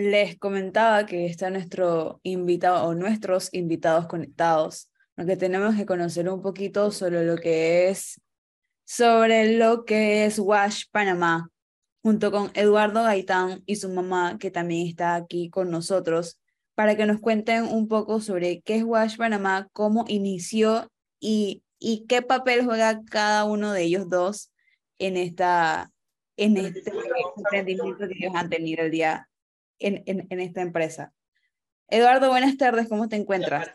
les comentaba que está nuestro invitado o nuestros invitados conectados, porque tenemos que conocer un poquito sobre lo que es sobre lo que es Wash Panamá, junto con Eduardo Gaitán y su mamá, que también está aquí con nosotros, para que nos cuenten un poco sobre qué es Wash Panamá, cómo inició y, y qué papel juega cada uno de ellos dos en, esta, en este emprendimiento que ellos han tenido el día en, en, esta empresa. Eduardo, buenas tardes, ¿cómo te encuentras?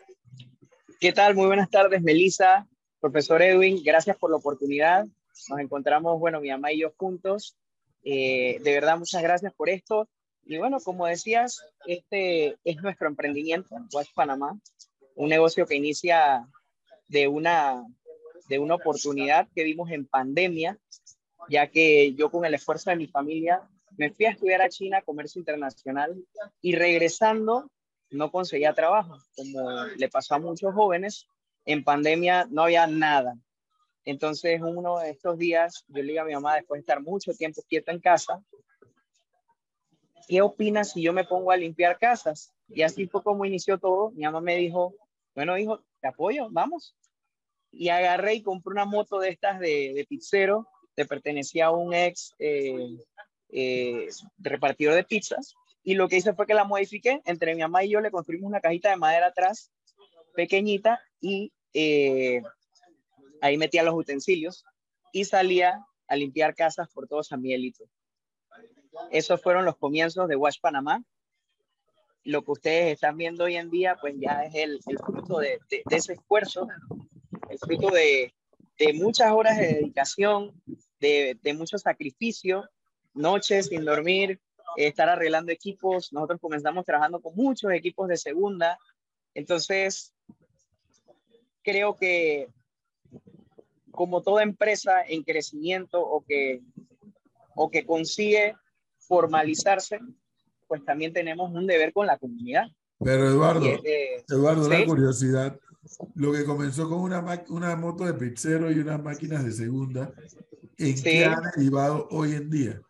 ¿Qué tal? Muy buenas tardes, Melissa, profesor Edwin, gracias por la oportunidad. Nos encontramos, bueno, mi mamá y yo juntos. Eh, de verdad, muchas gracias por esto. Y bueno, como decías, este es nuestro emprendimiento, Watch Panamá, un negocio que inicia de una, de una oportunidad que vimos en pandemia, ya que yo con el esfuerzo de mi familia me fui a estudiar a China, comercio internacional, y regresando no conseguía trabajo, como le pasó a muchos jóvenes. En pandemia no había nada. Entonces, uno de estos días, yo le digo a mi mamá, después de estar mucho tiempo quieta en casa, ¿qué opinas si yo me pongo a limpiar casas? Y así fue como inició todo. Mi mamá me dijo, bueno, hijo, te apoyo, vamos. Y agarré y compré una moto de estas de, de pizzero, que pertenecía a un ex eh, eh, repartidor de pizzas. Y lo que hice fue que la modifiqué. Entre mi mamá y yo le construimos una cajita de madera atrás, pequeñita, y eh, ahí metía los utensilios y salía a limpiar casas por todo San Miguelito. Esos fueron los comienzos de Wash Panamá. Lo que ustedes están viendo hoy en día, pues ya es el, fruto de, de, ese esfuerzo, el fruto de, de muchas horas de dedicación, de, de mucho sacrificio noches sin dormir, estar arreglando equipos. Nosotros comenzamos trabajando con muchos equipos de segunda. Entonces, creo que como toda empresa en crecimiento o que, o que consigue formalizarse, pues también tenemos un deber con la comunidad. Pero Eduardo, de, Eduardo, ¿sí? una curiosidad. Lo que comenzó con una, una moto de pizzero y unas máquinas de segunda, ¿en sí. qué ha derivado hoy en día?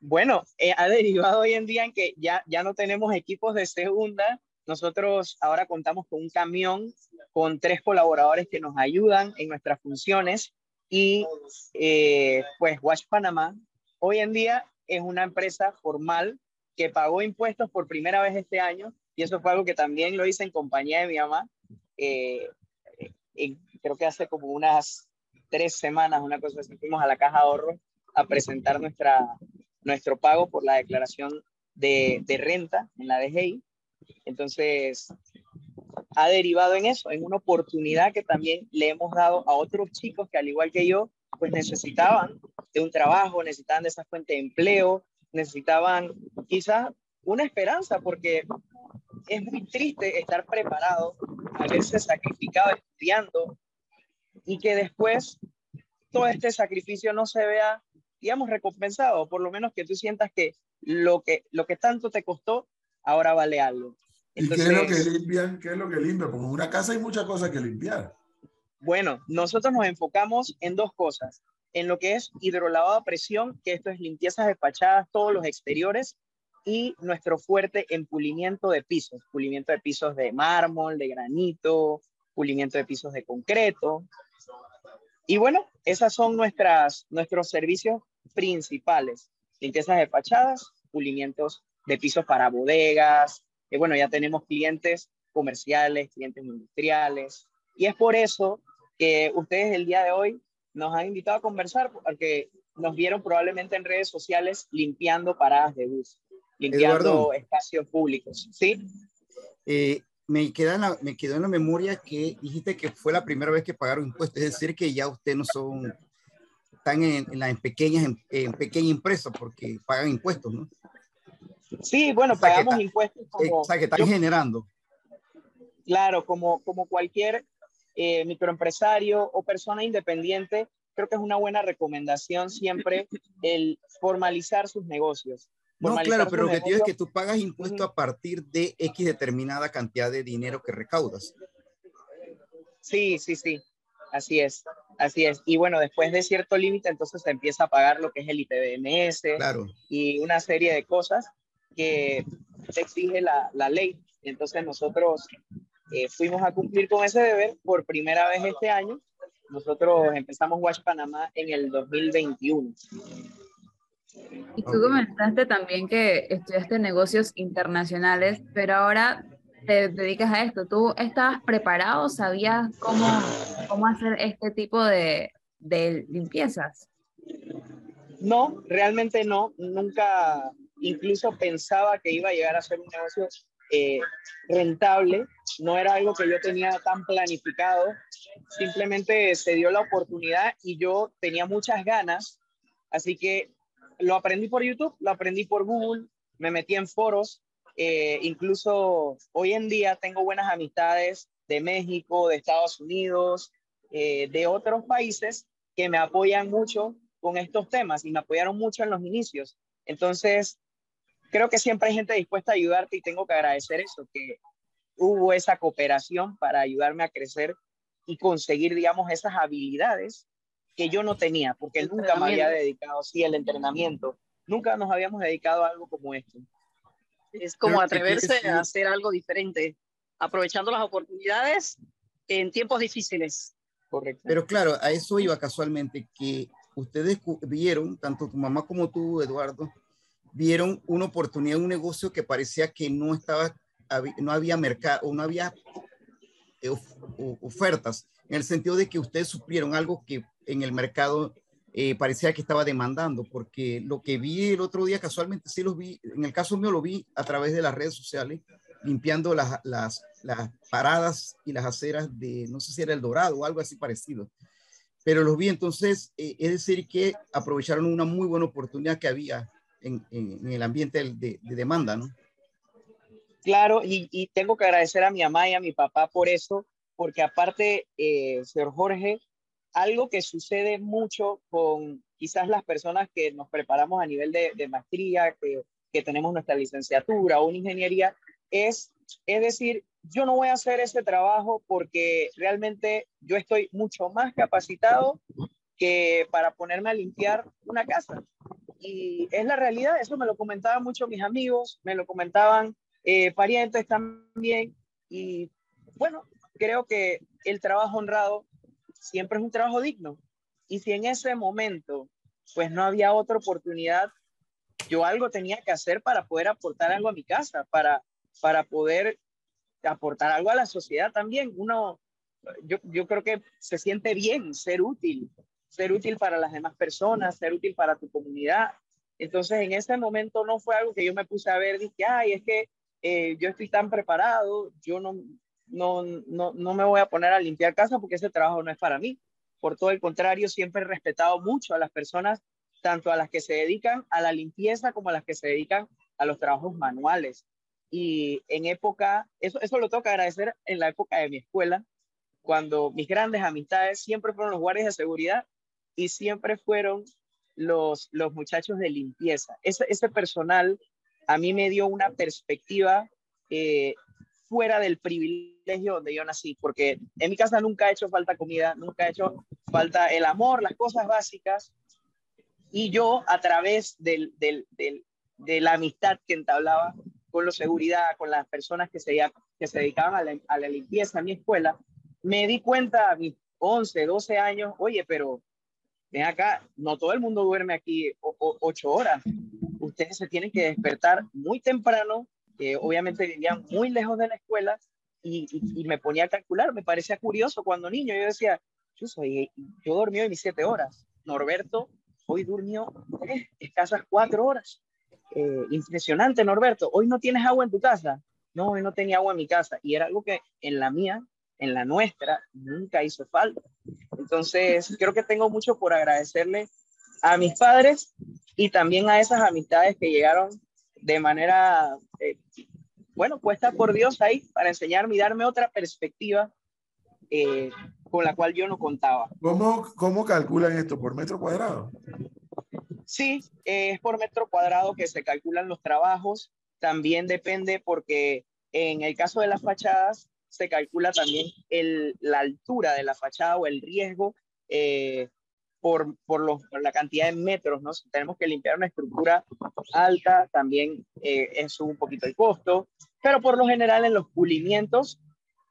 Bueno, eh, ha derivado hoy en día en que ya, ya no tenemos equipos de segunda. Nosotros ahora contamos con un camión con tres colaboradores que nos ayudan en nuestras funciones y eh, pues Wash Panamá hoy en día es una empresa formal que pagó impuestos por primera vez este año y eso fue algo que también lo hice en compañía de mi mamá. Eh, creo que hace como unas tres semanas, una cosa así, fuimos a la caja de ahorro a presentar nuestra, nuestro pago por la declaración de, renta en la DGI. Entonces, ha derivado en eso, en una oportunidad que también le hemos dado a otros chicos que al igual que yo, pues necesitaban de un trabajo, necesitaban de esa fuente de empleo, necesitaban quizás una esperanza, porque es muy triste estar preparado, haberse sacrificado estudiando y que después todo este sacrificio no se vea digamos, recompensado, por lo menos que tú sientas que lo que, lo que tanto te costó, ahora vale algo. Entonces, ¿Y qué es lo que limpian? ¿Qué es lo que limpian? Porque en una casa hay muchas cosas que limpiar. Bueno, nosotros nos enfocamos en dos cosas. En lo que es hidrolavado a presión, que esto es limpiezas despachadas, todos los exteriores, y nuestro fuerte en pulimiento de pisos, pulimiento de pisos de mármol, de granito, pulimiento de pisos de concreto. Y bueno, esas son nuestras, nuestros servicios principales. Limpiezas de fachadas, pulimientos de pisos para bodegas. Y bueno, ya tenemos clientes comerciales, clientes industriales. Y es por eso que ustedes el día de hoy nos han invitado a conversar, porque nos vieron probablemente en redes sociales limpiando paradas de bus, limpiando Eduardo, espacios públicos. ¿Sí? Eh, me, queda en la, me quedó en la memoria que dijiste que fue la primera vez que pagaron impuestos, es decir, que ya ustedes no son están en, en las pequeñas en, en pequeña empresa porque pagan impuestos, ¿no? Sí, bueno, o sea, pagamos está, impuestos como... O sea, que están yo, generando. Claro, como, como cualquier eh, microempresario o persona independiente, creo que es una buena recomendación siempre el formalizar sus negocios. No, claro, pero te digo es que tú pagas impuesto a partir de X determinada cantidad de dinero que recaudas. Sí, sí, sí, así es, así es. Y bueno, después de cierto límite, entonces se empieza a pagar lo que es el ITBMS claro. y una serie de cosas. que exige la, la ley. Entonces nosotros eh, fuimos a cumplir con ese deber por primera vez este año. Nosotros empezamos Watch Panamá en el 2021. Y tú comentaste también que estudiaste negocios internacionales, pero ahora te dedicas a esto. ¿Tú estabas preparado? ¿Sabías cómo, cómo hacer este tipo de, de limpiezas? No, realmente no. Nunca incluso pensaba que iba a llegar a ser un negocio eh, rentable. No era algo que yo tenía tan planificado. Simplemente se dio la oportunidad y yo tenía muchas ganas. Así que lo aprendí por YouTube, lo aprendí por Google, me metí en foros. Eh, incluso hoy en día tengo buenas amistades de México, de Estados Unidos, eh, de otros países que me apoyan mucho con estos temas y me apoyaron mucho en los inicios. Entonces, creo que siempre hay gente dispuesta a ayudarte y tengo que agradecer eso, que hubo esa cooperación para ayudarme a crecer y conseguir, digamos, esas habilidades que yo no tenía, porque nunca me había dedicado, sí, el entrenamiento, nunca nos habíamos dedicado a algo como esto. Es como atreverse a hacer algo diferente, aprovechando las oportunidades en tiempos difíciles. Correcto. Pero claro, a eso iba casualmente, que ustedes vieron, tanto tu mamá como tú, Eduardo, vieron una oportunidad, un negocio que parecía que no estaba, no había mercado, o no había eh, ofertas, en el sentido de que ustedes suplieron algo que en el mercado eh, parecía que estaba demandando, porque lo que vi el otro día casualmente sí los vi, en el caso mío lo vi a través de las redes sociales, limpiando las, las, las paradas y las aceras de, no sé si era el Dorado o algo así parecido, pero los vi entonces, eh, es decir, que aprovecharon una muy buena oportunidad que había en, en, el ambiente de, de, demanda, ¿no? Claro, y, y, tengo que agradecer a mi mamá y a mi papá por eso, porque aparte, eh, señor Jorge, algo que sucede mucho con quizás las personas que nos preparamos a nivel de, maestría, que, que, tenemos nuestra licenciatura o una ingeniería, es, es decir, yo no voy a hacer ese trabajo porque realmente yo estoy mucho más capacitado que para ponerme a limpiar una casa. Y es la realidad, eso me lo comentaban mucho mis amigos, me lo comentaban eh, parientes también. Y bueno, creo que el trabajo honrado siempre es un trabajo digno. Y si en ese momento pues no había otra oportunidad, yo algo tenía que hacer para poder aportar algo a mi casa, para, para poder aportar algo a la sociedad también. Uno, yo, yo creo que se siente bien ser útil, ser útil para las demás personas, ser útil para tu comunidad. Entonces, en ese momento no fue algo que yo me puse a ver, dije, ay, es que eh, yo estoy tan preparado, yo no, no, no, no me voy a poner a limpiar casa porque ese trabajo no es para mí. Por todo el contrario, siempre he respetado mucho a las personas, tanto a las que se dedican a la limpieza como a las que se dedican a los trabajos manuales. Y en época, eso, eso lo tengo que agradecer en la época de mi escuela, cuando mis grandes amistades siempre fueron los guardias de seguridad y siempre fueron los, los muchachos de limpieza. Ese, ese personal a mí me dio una perspectiva eh, fuera del privilegio donde yo nací, porque en mi casa nunca ha hecho falta comida, nunca ha hecho falta el amor, las cosas básicas. Y yo, a través del, del, del, de la amistad que entablaba con la seguridad, con las personas que se, que se dedicaban a la, a la limpieza en mi escuela, me di cuenta a mis 11, 12 años, oye, pero ven acá, no todo el mundo duerme aquí ocho horas. Ustedes se tienen que despertar muy temprano, que obviamente vivían muy lejos de la escuela, y, me ponía a calcular. Me parecía curioso cuando niño. Yo decía, yo, soy, yo dormí hoy mis siete horas. Norberto hoy durmió eh, escasas cuatro horas. Eh, impresionante, Norberto. Hoy no tienes agua en tu casa. No, hoy no tenía agua en mi casa. Y era algo que en la mía, en la nuestra, nunca hizo falta. Entonces, creo que tengo mucho por agradecerle a mis padres y también a esas amistades que llegaron de manera, eh, bueno, puesta por Dios ahí para enseñarme y darme otra perspectiva eh, con la cual yo no contaba. ¿Cómo, ¿Cómo calculan esto? ¿Por metro cuadrado? Sí, eh, es por metro cuadrado que se calculan los trabajos. También depende porque en el caso de las fachadas se calcula también el, la altura de la fachada o el riesgo eh, por, por, los, la cantidad de metros, ¿no? Si tenemos que limpiar una estructura alta, también eh, es un poquito el costo, pero por lo general en los pulimientos,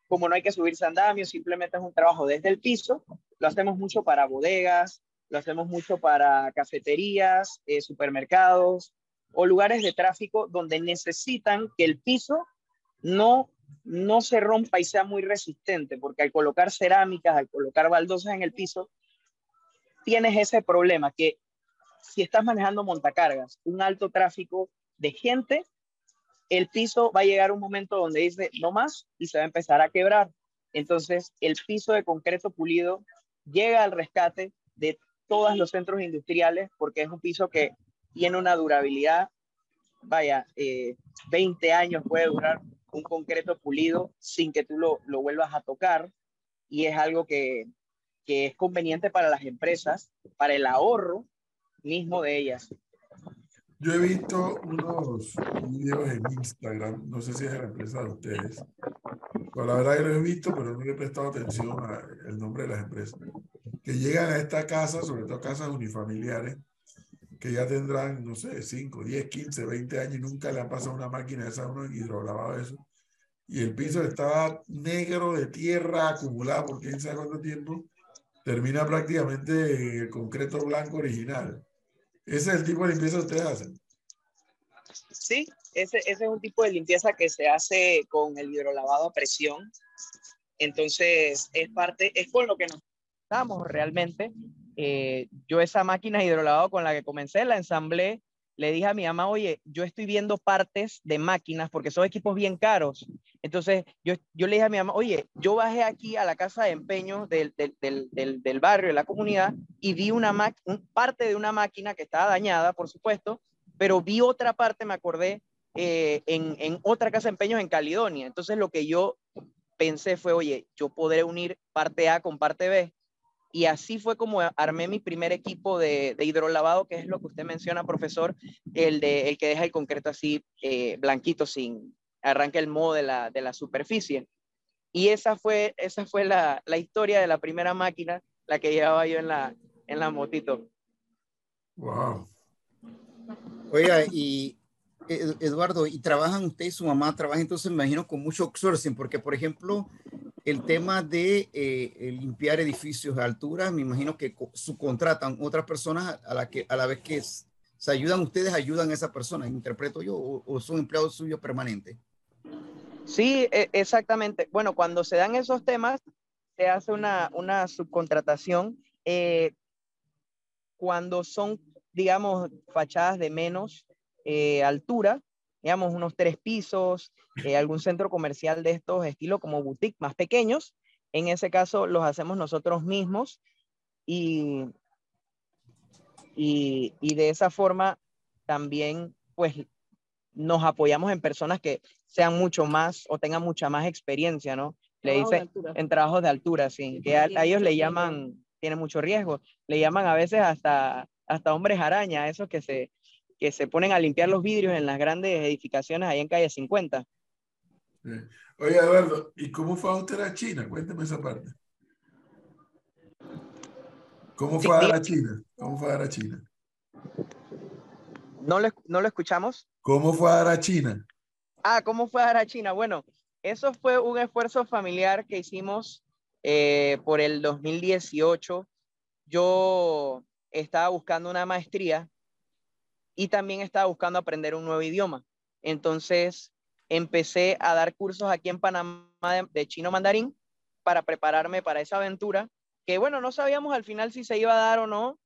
como no hay que subirse andamios, simplemente es un trabajo desde el piso, lo hacemos mucho para bodegas, lo hacemos mucho para cafeterías, eh, supermercados o lugares de tráfico donde necesitan que el piso no, no se rompa y sea muy resistente, porque al colocar cerámicas, al colocar baldosas en el piso, tienes ese problema que si estás manejando montacargas, un alto tráfico de gente, el piso va a llegar un momento donde dice no más y se va a empezar a quebrar. Entonces, el piso de concreto pulido llega al rescate de todos los centros industriales porque es un piso que tiene una durabilidad, vaya, 20 eh, años puede durar un concreto pulido sin que tú lo, lo vuelvas a tocar y es algo que, que es conveniente para las empresas, para el ahorro mismo de ellas. Yo he visto unos videos en Instagram, no sé si es de la empresa de ustedes, pero la verdad que lo he visto, pero no le he prestado atención al nombre de las empresas, que llegan a esta casa, sobre todo casas unifamiliares, que ya tendrán, no sé, 5, 10, 15, 20 años y nunca le han pasado una máquina de esa, uno hidrolavado eso. Y el piso estaba negro de tierra acumulada por quién sabe cuánto tiempo termina prácticamente en el concreto blanco original. ¿Ese es el tipo de limpieza que ustedes hacen? Sí, ese, es un tipo de limpieza que se hace con el hidrolavado a presión. Entonces, es parte, es con lo que nos estamos realmente. Eh, yo esa máquina hidrolavado con la que comencé la ensamblé le dije a mi mamá, oye, yo estoy viendo partes de máquinas porque son equipos bien caros. Entonces yo, yo le dije a mi mamá, oye, yo bajé aquí a la casa de empeño del, del, del, del barrio, de la comunidad, y vi una un, parte de una máquina que estaba dañada, por supuesto, pero vi otra parte, me acordé, eh, en, en otra casa de empeños en Caledonia. Entonces lo que yo pensé fue, oye, yo podré unir parte A con parte B y así fue como armé mi primer equipo de, de hidrolavado, que es lo que usted menciona, profesor, el, de, el que deja el concreto así eh, blanquito, sin arranque el modo de la, de la superficie. Y esa fue, esa fue la, la, historia de la primera máquina, la que llevaba yo en la, en la motito. Wow. Oiga, y Eduardo, ¿y trabajan usted y su mamá? Trabajan entonces, me imagino, con mucho outsourcing, porque, por ejemplo, el tema de eh, limpiar edificios de altura, me imagino que subcontratan otras personas a la, que, a la vez que se ayudan ustedes, ayudan a esa persona, interpreto yo, o, son empleados suyos permanentes. Sí, e, exactamente. Bueno, cuando se dan esos temas, se hace una, una subcontratación. Eh, cuando son, digamos, fachadas de menos eh, altura, digamos unos tres pisos, eh, algún centro comercial de estos estilo como boutique más pequeños. En ese caso los hacemos nosotros mismos y, y, y de esa forma también pues nos apoyamos en personas que sean mucho más o tengan mucha más experiencia, ¿no? Le dice en trabajos de altura, sí, que a, ellos le llaman, tiene mucho riesgo, le llaman a veces hasta, hasta hombres araña, esos que se, que se ponen a limpiar los vidrios en las grandes edificaciones ahí en calle 50. Oye, Eduardo, ¿y cómo fue a usted a China? Cuénteme esa parte. ¿Cómo fue a dar a China? ¿Cómo fue a dar a China? ¿No lo, ¿No lo escuchamos? ¿Cómo fue a dar a China? Ah, ¿cómo fue a dar a China? Bueno, eso fue un esfuerzo familiar que hicimos eh, por el 2018. Yo estaba buscando una maestría y también estaba buscando aprender un nuevo idioma. Entonces empecé a dar cursos aquí en Panamá de, chino mandarín para prepararme para esa aventura, que bueno, no sabíamos al final si se iba a dar o no,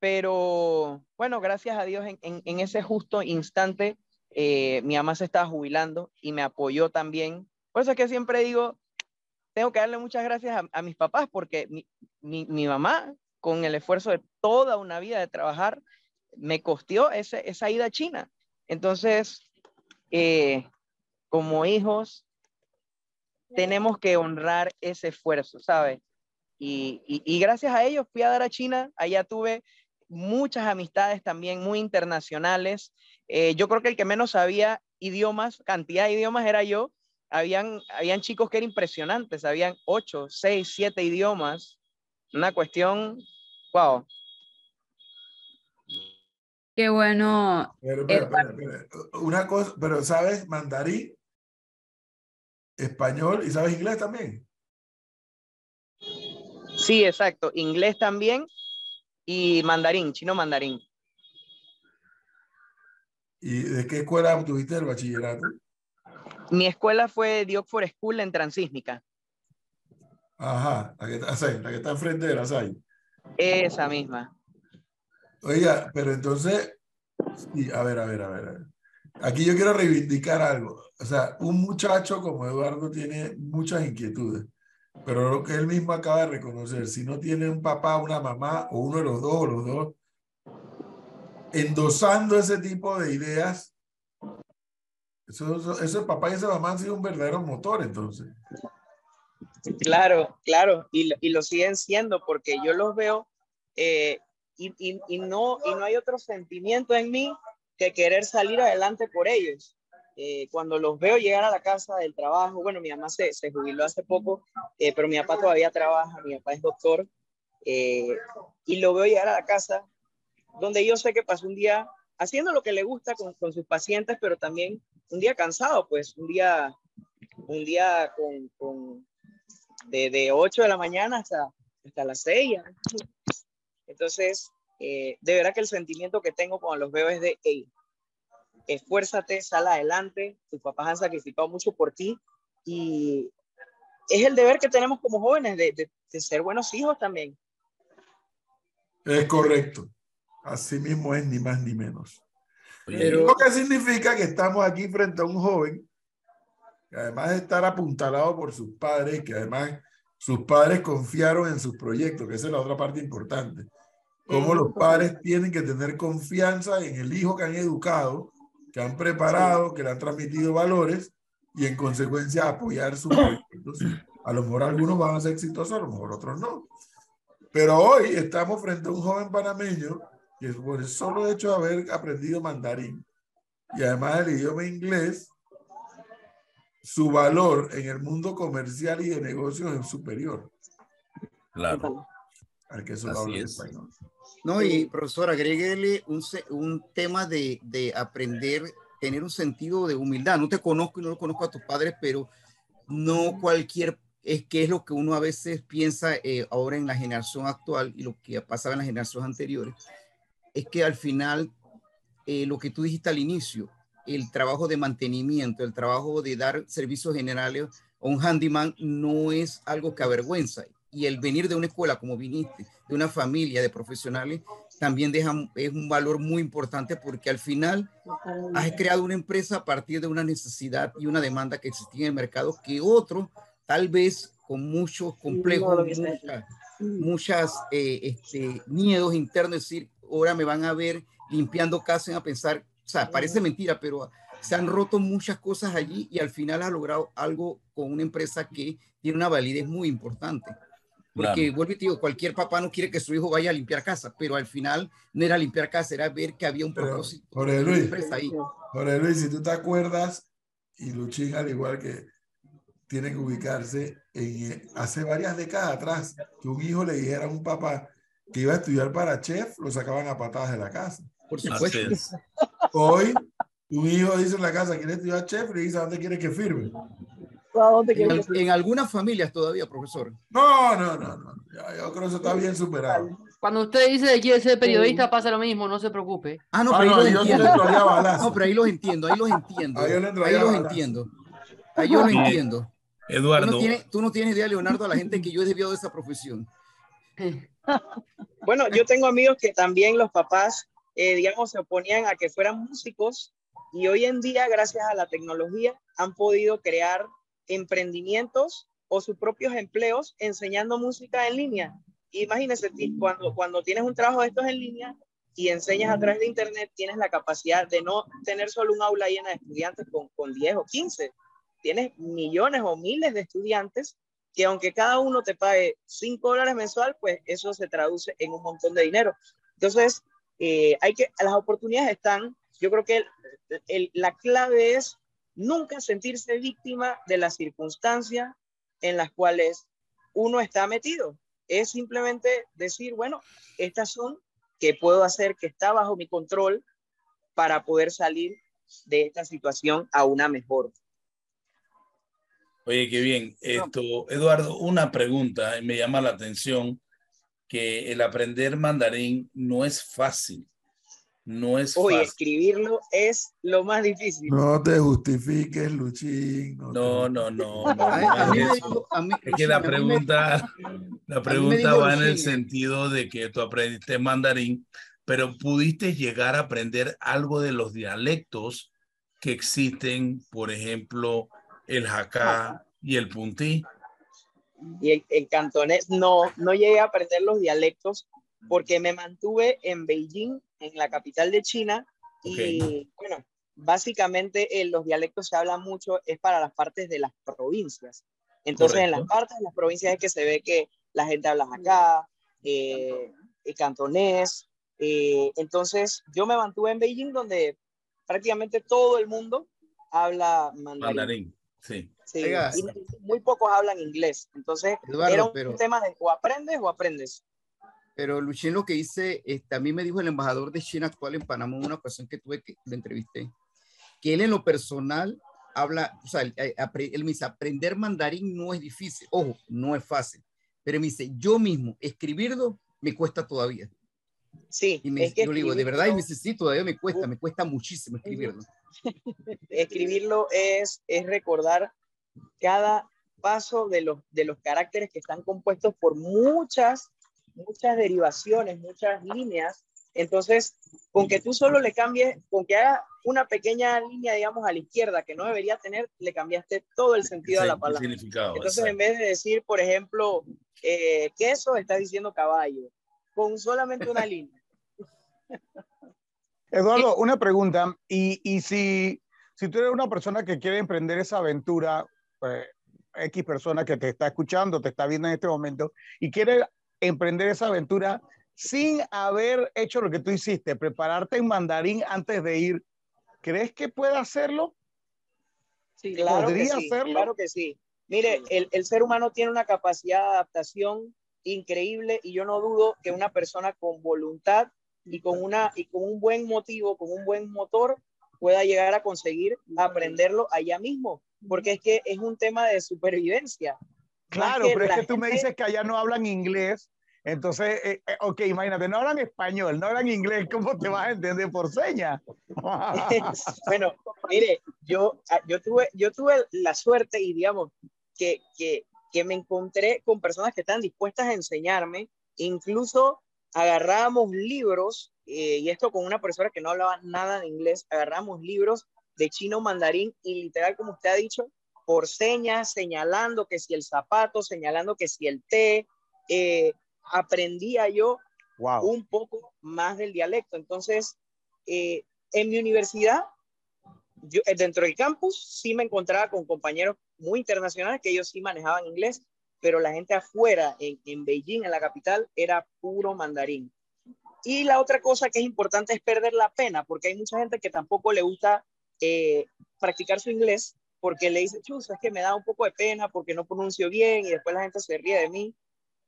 pero bueno, gracias a Dios en, ese justo instante eh, mi mamá se estaba jubilando y me apoyó también. Por eso es que siempre digo, tengo que darle muchas gracias a, mis papás porque mi, mi, mamá, con el esfuerzo de toda una vida de trabajar, me costeó ese, esa ida a China. Entonces, eh, como hijos, tenemos que honrar ese esfuerzo, ¿sabes? Y, y, gracias a ellos fui a dar a China, allá tuve muchas amistades también muy internacionales. Eh, yo creo que el que menos sabía idiomas, cantidad de idiomas era yo. Habían, habían chicos que eran impresionantes, habían ocho, seis, siete idiomas. Una cuestión, wow, Qué bueno. Pero, pero, pero, pero, una cosa, pero ¿sabes mandarín? Español y sabes inglés también. Sí, exacto. Inglés también y mandarín, chino mandarín. ¿Y de qué escuela tuviste el bachillerato? Mi escuela fue The Oxford School en Transísmica. Ajá, la que, está, la que está enfrente de la SAI. Esa misma. Oiga, pero entonces, sí, a ver, a ver, a ver. Aquí yo quiero reivindicar algo. O sea, un muchacho como Eduardo tiene muchas inquietudes, pero lo que él mismo acaba de reconocer, si no tiene un papá, una mamá, o uno de los dos, o los dos, endosando ese tipo de ideas, eso, eso, papá y esa mamá han sido un verdadero motor, entonces. Claro, claro, y, y lo siguen siendo porque yo los veo eh, y, y, y, no, y no hay otro sentimiento en mí que querer salir adelante por ellos. Eh, cuando los veo llegar a la casa del trabajo, bueno, mi mamá se, se jubiló hace poco, eh, pero mi papá todavía trabaja, mi papá es doctor, eh, y lo veo llegar a la casa, donde yo sé que pasó un día haciendo lo que le gusta con, con sus pacientes, pero también un día cansado, pues un día, un día con, con de, de 8 de la mañana hasta, hasta las 6. Entonces, eh, de verdad que el sentimiento que tengo cuando los veo es de, hey, esfuérzate, sal adelante, tus papás han sacrificado mucho por ti y es el deber que tenemos como jóvenes de, de, de ser buenos hijos también. Es correcto. Así mismo es, ni más ni menos. Pero... Lo que significa que estamos aquí frente a un joven que además de estar apuntalado por sus padres, que además sus padres confiaron en sus proyectos, que esa es la otra parte importante. Cómo los padres tienen que tener confianza en el hijo que han educado, que han preparado, que le han transmitido valores y en consecuencia apoyar sus proyectos. A lo mejor algunos van a ser exitosos, a lo mejor otros no. Pero hoy estamos frente a un joven panameño que por el solo hecho de haber aprendido mandarín y además el idioma inglés, su valor en el mundo comercial y de negocios es superior. Claro. Al que solo habla español. No, y profesor, agréguele un, un tema de, de, aprender, tener un sentido de humildad. No te conozco y no lo conozco a tus padres, pero no cualquier, es que es lo que uno a veces piensa eh, ahora en la generación actual y lo que pasaba en las generaciones anteriores, es que al final, eh, lo que tú dijiste al inicio, el trabajo de mantenimiento, el trabajo de dar servicios generales a un handyman no es algo que avergüenza. Y el venir de una escuela como viniste, de una familia de profesionales, también deja, es un valor muy importante porque al final has creado una empresa a partir de una necesidad y una demanda que existía en el mercado que otro, tal vez con muchos complejos, muchas, muchas eh, este, miedos internos, decir, ahora me van a ver limpiando casa y a pensar, o sea, parece mentira, pero se han roto muchas cosas allí y al final ha logrado algo con una empresa que tiene una validez muy importante. Porque, claro. vuelvo y te digo, cualquier papá no quiere que su hijo vaya a limpiar casa, pero al final no era limpiar casa, era ver que había un propósito. Pero, Jorge Luis, ahí. Jorge Luis, si tú te acuerdas, y Luchín al igual que tiene que ubicarse en hace varias décadas atrás, que un hijo le dijera a un papá que iba a estudiar para chef, lo sacaban a patadas de la casa. Por supuesto. Hoy, un hijo dice en la casa, quiere estudiar chef, y dice, ¿a dónde quiere que firme? En, al, en, algunas familias todavía, profesor. No, no, no, no. Yo, yo creo que eso está bien superado. Cuando usted dice que quiere ser periodista, pasa lo mismo, no se preocupe. Ah, no, pero ah, ahí no, los entiendo. No, pero ahí los entiendo, ahí los entiendo. Ahí, ahí los entiendo. Ahí yo los entiendo. Eduardo. Tú no, tienes, tú no tienes idea, Leonardo, a la gente que yo he desviado de esa profesión. Bueno, yo tengo amigos que también los papás, eh, digamos, se oponían a que fueran músicos y hoy en día, gracias a la tecnología, han podido crear emprendimientos o sus propios empleos enseñando música en línea. Imagínense, cuando, cuando tienes un trabajo de estos en línea y enseñas a través de Internet, tienes la capacidad de no tener solo un aula llena de estudiantes con, con 10 o 15. Tienes millones o miles de estudiantes que aunque cada uno te pague 5 dólares mensual, pues eso se traduce en un montón de dinero. Entonces, eh, hay que, las oportunidades están, yo creo que la clave es nunca sentirse víctima de las circunstancias en las cuales uno está metido. Es simplemente decir, bueno, estas son ¿Qué puedo hacer que está bajo mi control para poder salir de esta situación a una mejor? Oye, qué bien. Esto, Eduardo, una pregunta, me llama la atención que el aprender mandarín no es fácil. No es Oye, fácil. escribirlo es lo más difícil. No te justifiques, Luchín. No, te- no, no, no. A, no a mí es a mí, que la pregunta, la pregunta va en el sentido de que tú aprendiste mandarín, pero pudiste llegar a aprender algo de los dialectos que existen, por ejemplo, el jacá y el puntí. Y el, el cantonés, no, no llegué a aprender los dialectos porque me mantuve en Beijing, en la capital de China, y bueno, básicamente eh, los dialectos se hablan mucho, es para las partes de las provincias. Entonces, en las Correcto. partes de las provincias es que se ve que la gente habla acá, eh, el cantonés. eh, entonces, yo me mantuve en Beijing, donde prácticamente todo el mundo habla mandarín. Mandarín, sí. Sí, Oiga. y muy pocos hablan inglés. Entonces, Eduardo, era un pero- tema de o aprendes o aprendes. Pero Luchín lo que dice, este, a mí me dijo el embajador de China actual en Panamá, una ocasión que tuve que lo entrevisté, que él en lo personal habla, o sea, él, eh, él me dice, aprender mandarín no es difícil, ojo, no es fácil, pero me dice, yo mismo escribirlo me cuesta todavía. Sí, Y me, es que yo le digo, de verdad, y me dice, sí, todavía me cuesta, me cuesta muchísimo escribirlo. escribirlo es, es recordar cada paso de los, de los caracteres que están compuestos por muchas, muchas derivaciones, muchas líneas. Entonces, con que tú solo le cambies, con que haga una pequeña línea, digamos, a la izquierda que no debería tener, le cambiaste todo el sentido a Sí, la el palabra. significado. Entonces, en vez de decir, por ejemplo, eh, queso, estás diciendo caballo, con solamente una línea. Eduardo, una pregunta. Y, y si, si tú eres una persona que quiere emprender esa aventura, eh, X persona que te está escuchando, te está viendo en este momento, y quiere emprender esa aventura sin haber hecho lo que tú hiciste, prepararte en mandarín antes de ir, ¿crees que puede hacerlo? Sí, Claro que ¿Podría sí, hacerlo? claro que sí. Mire, el, el ser humano tiene una capacidad de adaptación increíble y yo no dudo que una persona con voluntad y con, una, y con un buen motivo, con un buen motor, pueda llegar a conseguir aprenderlo allá mismo, porque es que es un tema de supervivencia. Claro, pero es que tú me gente- dices que allá no hablan inglés. Entonces, eh, eh, ok, imagínate, no hablan español, no hablan inglés, ¿cómo te vas a entender por señas? bueno, mire, yo, ah, yo, tuve, yo tuve la suerte y digamos que, que, que me encontré con personas que están dispuestas a enseñarme, incluso agarrábamos libros, eh, y esto con una persona que no hablaba nada de inglés, agarramos libros de chino mandarín y literal, como usted ha dicho, por señas, señalando que si el zapato, señalando que si el té, eh, aprendía yo wow. un poco más del dialecto. Entonces, eh, en mi universidad, yo, eh, dentro del campus, sí me encontraba con compañeros muy internacionales que ellos sí manejaban inglés, pero la gente afuera, en, en Beijing, en la capital, era puro mandarín. Y la otra cosa que es importante es perder la pena, porque hay mucha gente que tampoco le gusta eh, practicar su inglés, porque le dice, chus, es que me da un poco de pena porque no pronuncio bien y después la gente se ríe de mí.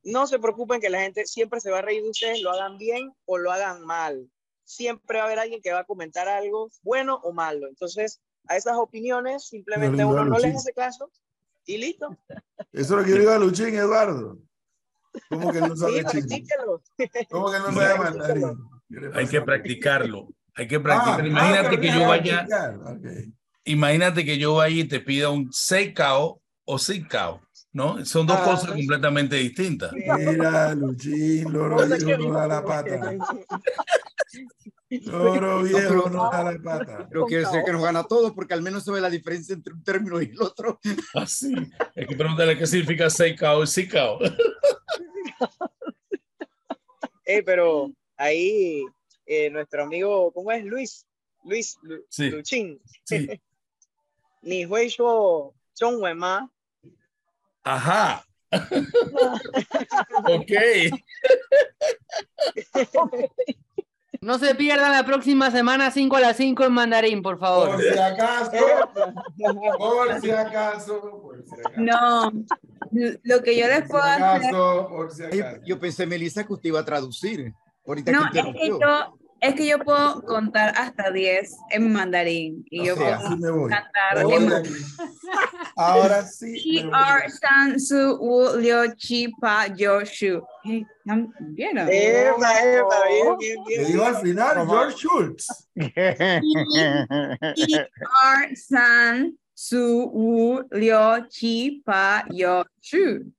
No se preocupen que la gente siempre se va a reír de ustedes, lo hagan bien o lo hagan mal. Siempre va a haber alguien que va a comentar algo bueno o malo. Entonces, a esas opiniones simplemente uno no les sí. hace caso y listo. Eso es lo que yo digo a Luchín, Eduardo. ¿Cómo que no Sí, sabe chino? practíquelo. ¿Cómo que no sabe mandarín? ¿Qué le Hay que practicarlo. Hay que Ah, practicar. ah, imagínate pero que yo déjame vaya, practicar. Imagínate que yo vaya y te pida un seikao o sikao, ¿no? Son dos Ah. cosas completamente distintas. Mira, Luchín, loro viejo no da la pata. Loro viejo no da la pata. Pero quiere decir que nos gana todo porque al menos se ve la diferencia entre un término y el otro. Así. Hay que preguntarle qué significa seikao y sikao. Eh, pero ahí eh, nuestro amigo, ¿cómo es? Luis. Luis Lu- Sí. Luchín. Sí. Ni hui shuo zhongwen ma. Ajá. ok. No se pierdan la próxima semana 5 a las 5 en mandarín, por favor. Por si acaso, por si acaso, por si acaso. No, lo que yo les Por puedo si hacer, acaso, por si Yo, acaso. yo pensé, Melissa, que usted iba a traducir. Ahorita No, que es que yo, es que yo puedo contar hasta 10 en mandarín y yo O sea, puedo Así me voy. cantar Me voy en aquí. Ahora sí. Ar san su wu liu chi pa yo shu. Hey, ¿tam- ¿Vieron? Epa, epa, bien, bien, Te bien. digo al final. George Schultz. Ar san su wu liu chi pa yo shu.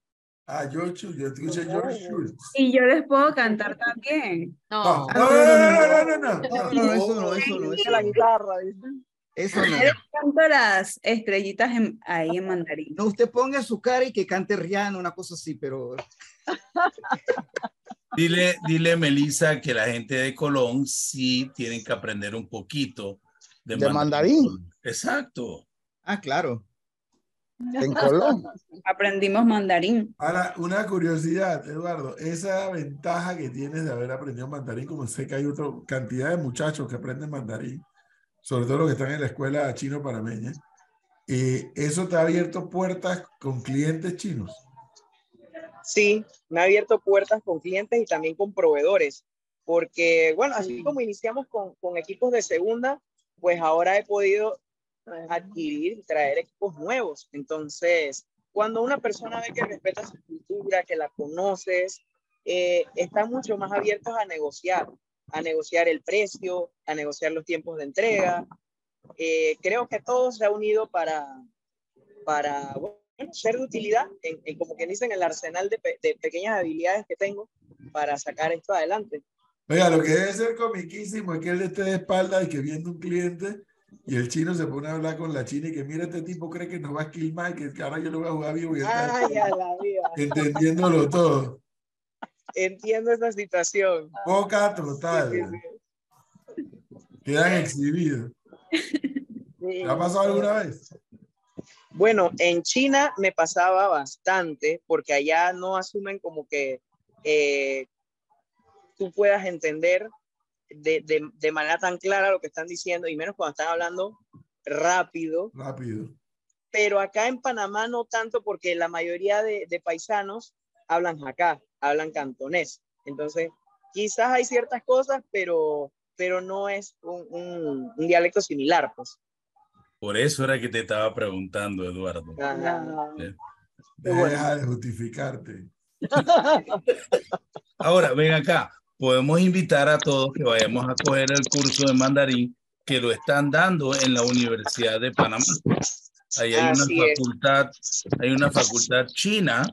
Ah, George Schultz. Yo escuché George Schultz. Y yo les puedo cantar también. No, No. no, no, no, no, no, no, No, no. no, eso no, eso no, eso La guitarra. Eso no. Canto las estrellitas en- ahí en mandarín. No, usted ponga su cara y que cante Rihanna, una cosa así, pero Dile, dile, Melissa, que la gente de Colón sí tienen que aprender un poquito de, De mandarín. Exacto. ah, claro. En Colón. Aprendimos mandarín. Ahora, una curiosidad, Eduardo, esa ventaja que tienes de haber aprendido mandarín, como sé que hay otra cantidad de muchachos que aprenden mandarín, sobre todo los que están en la escuela chino-panameña, eh, ¿eso te ha abierto puertas con clientes chinos? Sí, me ha abierto puertas con clientes y también con proveedores, porque, bueno, así como iniciamos con, con equipos de segunda, pues ahora he podido adquirir y traer equipos nuevos. Entonces, cuando una persona ve que respeta su cultura, que la conoces, eh, están mucho más abiertos a negociar, a negociar el precio, a negociar los tiempos de entrega. Eh, creo que todo se ha unido para, para bueno, ser de utilidad, en, en como que dicen, el arsenal de, pe- de pequeñas habilidades que tengo para sacar esto adelante. Oiga, lo que debe ser comiquísimo es que él esté de espalda y que viendo un cliente y el chino se pone a hablar con la china y que mira, este tipo cree que nos va a esquilmar y que ahora yo lo voy a jugar vivo y Ay, a la vida. entendiéndolo todo. Entiendo esa situación. Poca Sí, total. sí, Quedan exhibidos. sí. ¿Te ha pasado alguna vez? Bueno, en China me pasaba bastante porque allá no asumen como que eh, tú puedas entender de, de- de manera tan clara lo que están diciendo y menos cuando están hablando rápido. Rápido. Pero acá en Panamá no tanto porque la mayoría de, de paisanos hablan acá, hablan cantonés. Entonces, quizás hay ciertas cosas, pero, pero no es un, un- un dialecto similar, pues. Por eso era que te estaba preguntando, Eduardo. Ajá. Deja de justificarte. Ahora, ven acá. Podemos invitar a todos que vayamos a coger el curso de mandarín que lo están dando en la Universidad de Panamá. Ahí hay Así una es. facultad, hay una facultad china,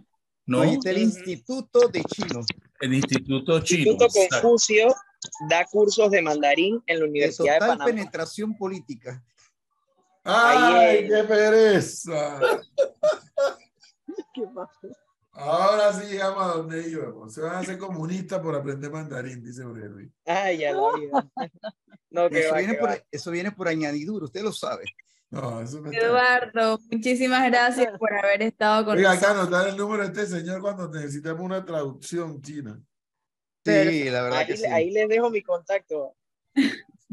¿no? Ahí está el Instituto de Chino. El Instituto Chino. Instituto. Confucio da cursos de mandarín en la Universidad de, total Panamá. penetración política. ¡Ay, qué pereza! ¿Qué pasa? Ahora sí llegamos a donde íbamos. Se van a hacer comunistas por aprender mandarín, dice Aurelio. Ay, ya la vida. No, que Eso va, viene, que por, va. eso viene por añadidura, usted lo sabe. No, eso no está. Eduardo, muchísimas gracias por haber estado con Oiga, nosotros. acá anotar el número de este señor cuando necesitemos una traducción china. Sí, la verdad Ahí, que sí. ahí les dejo mi contacto.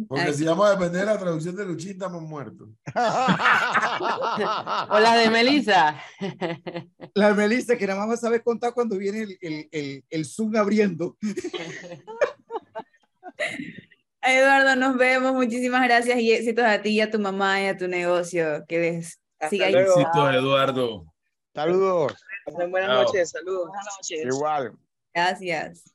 Porque Ay. si vamos a depender de la traducción de Luchín, estamos muertos. O la de Melissa. La Melissa que nada más va a saber contar cuando viene el, el, el, el Zoom abriendo. Eduardo, nos vemos. Muchísimas gracias y éxitos a ti y a tu mamá y a tu negocio. Que les siga. Éxitos, Eduardo. Saludos. Buenas noches. Saludos. Buenas noches. Igual. Gracias.